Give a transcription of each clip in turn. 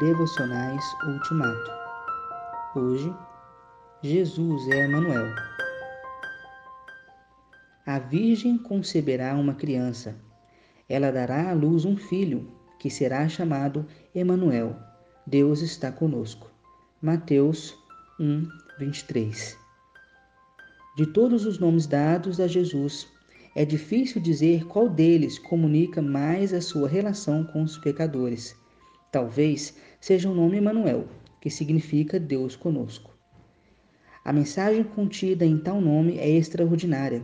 Devocionais Ultimato. Hoje, Jesus é Emanuel. A Virgem conceberá uma criança. Ela dará à luz um filho, que será chamado Emanuel. Deus está conosco. Mateus 1, 23. De todos os nomes dados a Jesus, é difícil dizer qual deles comunica mais a sua relação com os pecadores. Talvez seja o nome Emanuel, que significa Deus conosco. A mensagem contida em tal nome é extraordinária.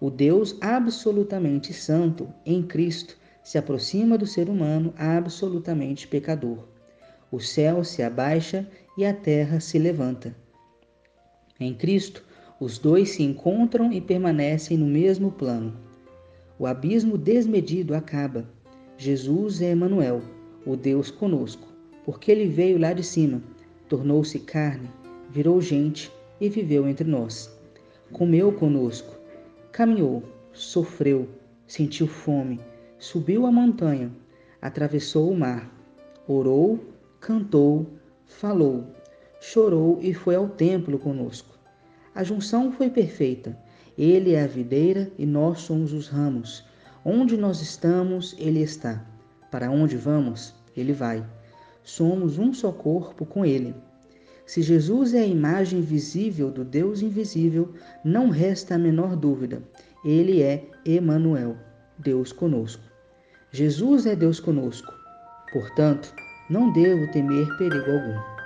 O Deus absolutamente santo em Cristo se aproxima do ser humano absolutamente pecador. O céu se abaixa e a terra se levanta. Em Cristo, os dois se encontram e permanecem no mesmo plano. O abismo desmedido acaba. Jesus é Emanuel, o Deus conosco, porque ele veio lá de cima, tornou-se carne, virou gente e viveu entre nós. Comeu conosco, caminhou, sofreu, sentiu fome, subiu a montanha, atravessou o mar, orou, cantou, falou, chorou e foi ao templo conosco. A junção foi perfeita. Ele é a videira e nós somos os ramos. Onde nós estamos, ele está. Para onde vamos, ele vai. Somos um só corpo com ele. Se Jesus é a imagem visível do Deus invisível, não resta a menor dúvida. Ele é Emanuel, Deus conosco. Jesus é Deus conosco. Portanto, não devo temer perigo algum.